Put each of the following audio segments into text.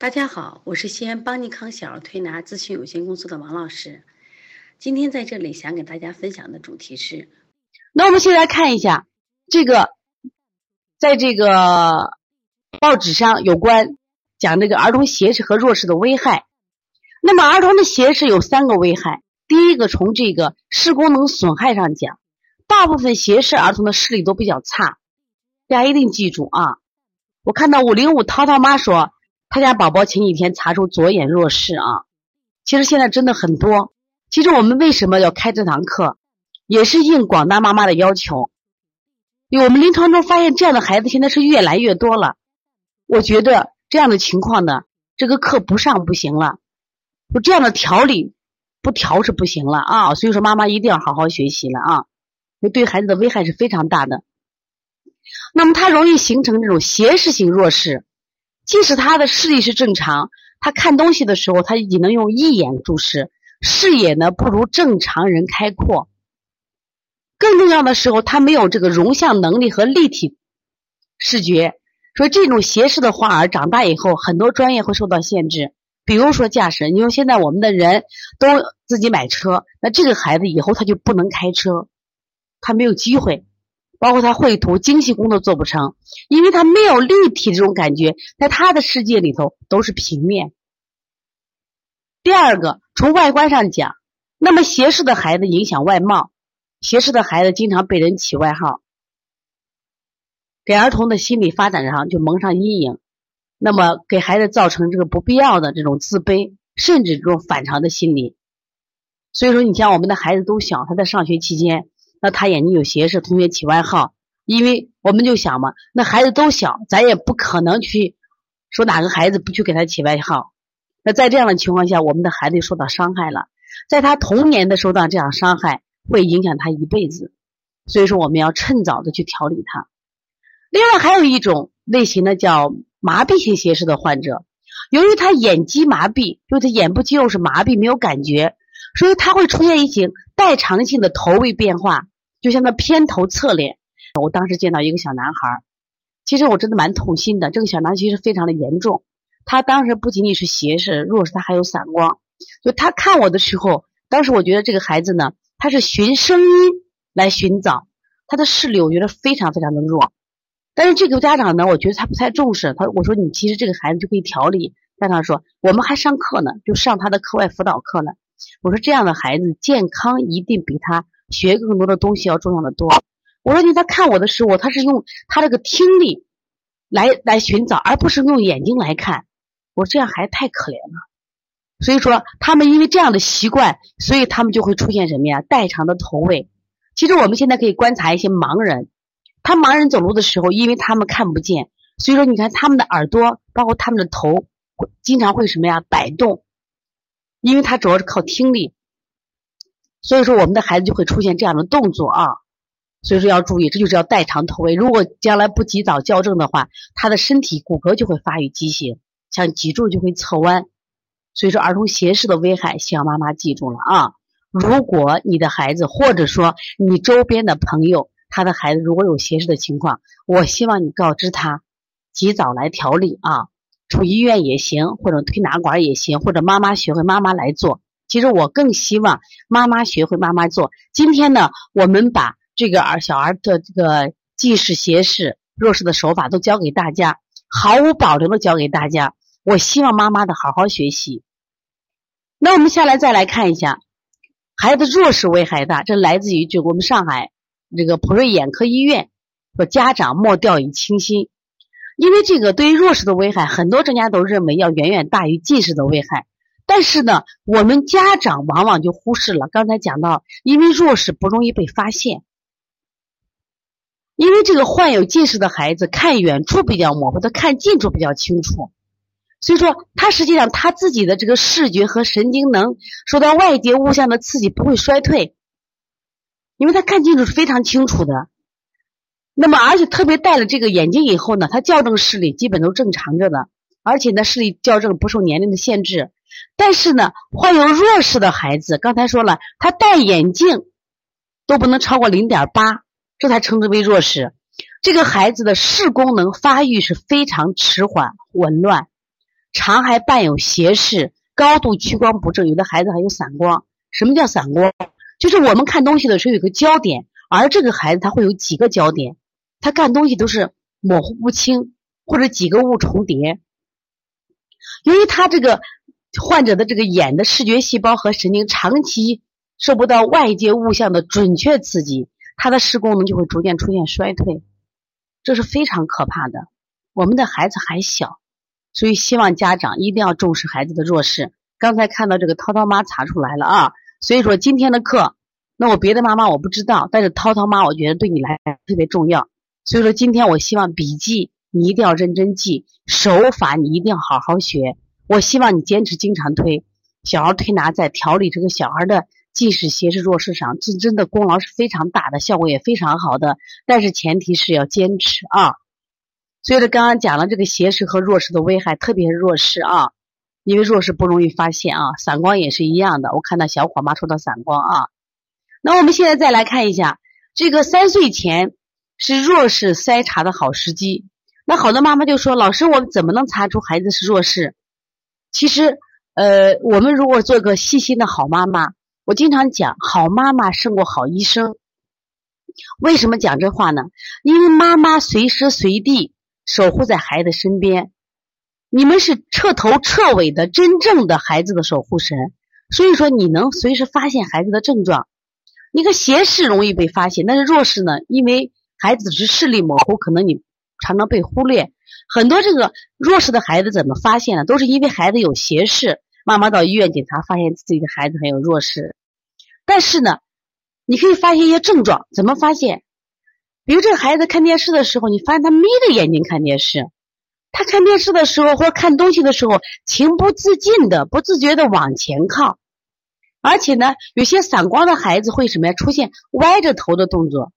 大家好，我是西安邦尼康小儿推拿咨询有限公司的王老师。今天在这里想给大家分享的主题是，那我们先来看一下这个，在这个报纸上有关讲这个儿童斜视和弱视的危害。那么儿童的斜视有三个危害，第一个从这个视功能损害上讲，大部分斜视儿童的视力都比较差，大家一定记住啊！我看到五零五涛涛妈说。他家宝宝前几天查出左眼弱视啊，其实现在真的很多。其实我们为什么要开这堂课，也是应广大妈妈的要求。因为我们临床中发现这样的孩子现在是越来越多了。我觉得这样的情况呢，这个课不上不行了，就这样的调理不调是不行了啊。所以说妈妈一定要好好学习了啊，对孩子的危害是非常大的。那么它容易形成这种斜视性弱视。即使他的视力是正常，他看东西的时候，他仅能用一眼注视，视野呢不如正常人开阔。更重要的时候，他没有这个容像能力和立体视觉。所以这种斜视的患儿长大以后，很多专业会受到限制。比如说驾驶，你说现在我们的人都自己买车，那这个孩子以后他就不能开车，他没有机会。包括他绘图精细工作做不成，因为他没有立体这种感觉，在他的世界里头都是平面。第二个，从外观上讲，那么斜视的孩子影响外貌，斜视的孩子经常被人起外号，给儿童的心理发展上就蒙上阴影，那么给孩子造成这个不必要的这种自卑，甚至这种反常的心理。所以说，你像我们的孩子都小，他在上学期间。那他眼睛有斜视，同学起外号，因为我们就想嘛，那孩子都小，咱也不可能去说哪个孩子不去给他起外号。那在这样的情况下，我们的孩子受到伤害了，在他童年的受到这样伤害，会影响他一辈子。所以说，我们要趁早的去调理他。另外，还有一种类型的，叫麻痹性斜视的患者，由于他眼肌麻痹，就他眼部肌肉是麻痹，没有感觉，所以他会出现一些代偿性的头位变化。就像那偏头侧脸，我当时见到一个小男孩，其实我真的蛮痛心的。这个小男孩其实非常的严重，他当时不仅仅是斜视，弱视他还有散光。就他看我的时候，当时我觉得这个孩子呢，他是寻声音来寻找，他的视力我觉得非常非常的弱。但是这个家长呢，我觉得他不太重视他。我说你其实这个孩子就可以调理。家长说我们还上课呢，就上他的课外辅导课呢。我说这样的孩子健康一定比他。学更多的东西要重要的多。我说你在看我的时候，他是用他这个听力来来寻找，而不是用眼睛来看。我这样孩子太可怜了。所以说他们因为这样的习惯，所以他们就会出现什么呀？代偿的头位。其实我们现在可以观察一些盲人，他盲人走路的时候，因为他们看不见，所以说你看他们的耳朵，包括他们的头，经常会什么呀摆动，因为他主要是靠听力。所以说，我们的孩子就会出现这样的动作啊，所以说要注意，这就是要代偿头位。如果将来不及早矫正的话，他的身体骨骼就会发育畸形，像脊柱就会侧弯。所以说，儿童斜视的危害，希望妈妈记住了啊。如果你的孩子，或者说你周边的朋友，他的孩子如果有斜视的情况，我希望你告知他，及早来调理啊，出医院也行，或者推拿馆也行，或者妈妈学会妈妈来做。其实我更希望妈妈学会妈妈做。今天呢，我们把这个儿小儿的这个近视、斜视、弱视的手法都教给大家，毫无保留的教给大家。我希望妈妈的好好学习。那我们下来再来看一下，孩子弱视危害大，这来自于就我们上海这个普瑞眼科医院说家长莫掉以轻心，因为这个对于弱视的危害，很多专家都认为要远远大于近视的危害。但是呢，我们家长往往就忽视了。刚才讲到，因为弱视不容易被发现，因为这个患有近视的孩子看远处比较模糊，他看近处比较清楚，所以说他实际上他自己的这个视觉和神经能受到外界物象的刺激不会衰退，因为他看近处是非常清楚的。那么，而且特别戴了这个眼镜以后呢，他校正视力基本都正常着的，而且呢，视力校正不受年龄的限制。但是呢，患有弱视的孩子，刚才说了，他戴眼镜都不能超过零点八，这才称之为弱视。这个孩子的视功能发育是非常迟缓、紊乱，常还伴有斜视、高度屈光不正，有的孩子还有散光。什么叫散光？就是我们看东西的时候有个焦点，而这个孩子他会有几个焦点，他看东西都是模糊不清，或者几个物重叠。由于他这个患者的这个眼的视觉细胞和神经长期受不到外界物象的准确刺激，他的视功能就会逐渐出现衰退，这是非常可怕的。我们的孩子还小，所以希望家长一定要重视孩子的弱视。刚才看到这个涛涛妈查出来了啊，所以说今天的课，那我别的妈妈我不知道，但是涛涛妈我觉得对你来特别重要。所以说今天我希望笔记你一定要认真记，手法你一定要好好学。我希望你坚持经常推小儿推拿，在调理这个小孩的近视、斜视、弱视上，这真的功劳是非常大的，效果也非常好的。但是前提是要坚持啊。所以说，刚刚讲了这个斜视和弱视的危害，特别是弱视啊，因为弱视不容易发现啊。散光也是一样的，我看到小伙妈说到散光啊。那我们现在再来看一下，这个三岁前是弱视筛查的好时机。那好多妈妈就说：“老师，我们怎么能查出孩子是弱视？”其实，呃，我们如果做个细心的好妈妈，我经常讲，好妈妈胜过好医生。为什么讲这话呢？因为妈妈随时随地。守护在孩子身边，你们是彻头彻尾的真正的孩子的守护神，所以说你能随时发现孩子的症状。你看斜视容易被发现，但是弱视呢？因为孩子是视力模糊，可能你常常被忽略。很多这个弱视的孩子怎么发现呢？都是因为孩子有斜视，妈妈到医院检查，发现自己的孩子很有弱视。但是呢，你可以发现一些症状，怎么发现？比如这个孩子看电视的时候，你发现他眯着眼睛看电视，他看电视的时候或看东西的时候，情不自禁的、不自觉的往前靠，而且呢，有些散光的孩子会什么呀？出现歪着头的动作，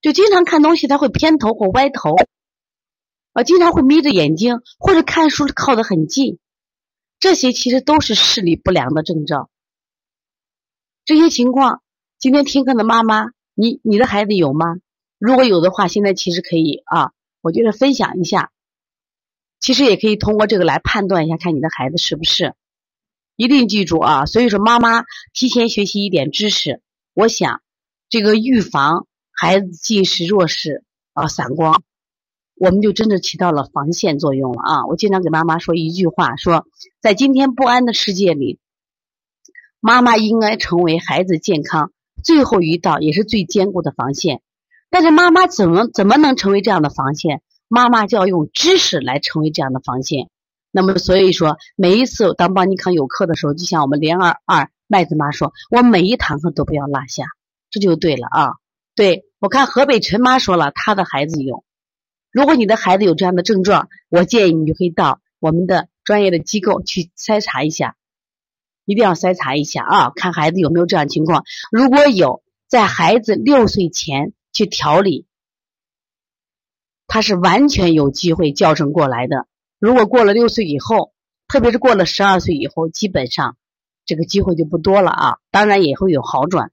就经常看东西他会偏头或歪头，啊，经常会眯着眼睛或者看书靠得很近，这些其实都是视力不良的征兆。这些情况，今天听课的妈妈。你你的孩子有吗？如果有的话，现在其实可以啊，我觉得分享一下，其实也可以通过这个来判断一下，看你的孩子是不是。一定记住啊！所以说，妈妈提前学习一点知识，我想这个预防孩子近视、弱视啊、散光，我们就真的起到了防线作用了啊！我经常给妈妈说一句话，说在今天不安的世界里，妈妈应该成为孩子健康。最后一道也是最坚固的防线，但是妈妈怎么怎么能成为这样的防线？妈妈就要用知识来成为这样的防线。那么所以说，每一次当邦尼康有课的时候，就像我们连二二麦子妈说，我每一堂课都不要落下，这就对了啊。对我看河北陈妈说了，她的孩子有。如果你的孩子有这样的症状，我建议你就可以到我们的专业的机构去筛查一下。一定要筛查一下啊，看孩子有没有这样情况。如果有，在孩子六岁前去调理，他是完全有机会矫正过来的。如果过了六岁以后，特别是过了十二岁以后，基本上这个机会就不多了啊。当然也会有好转。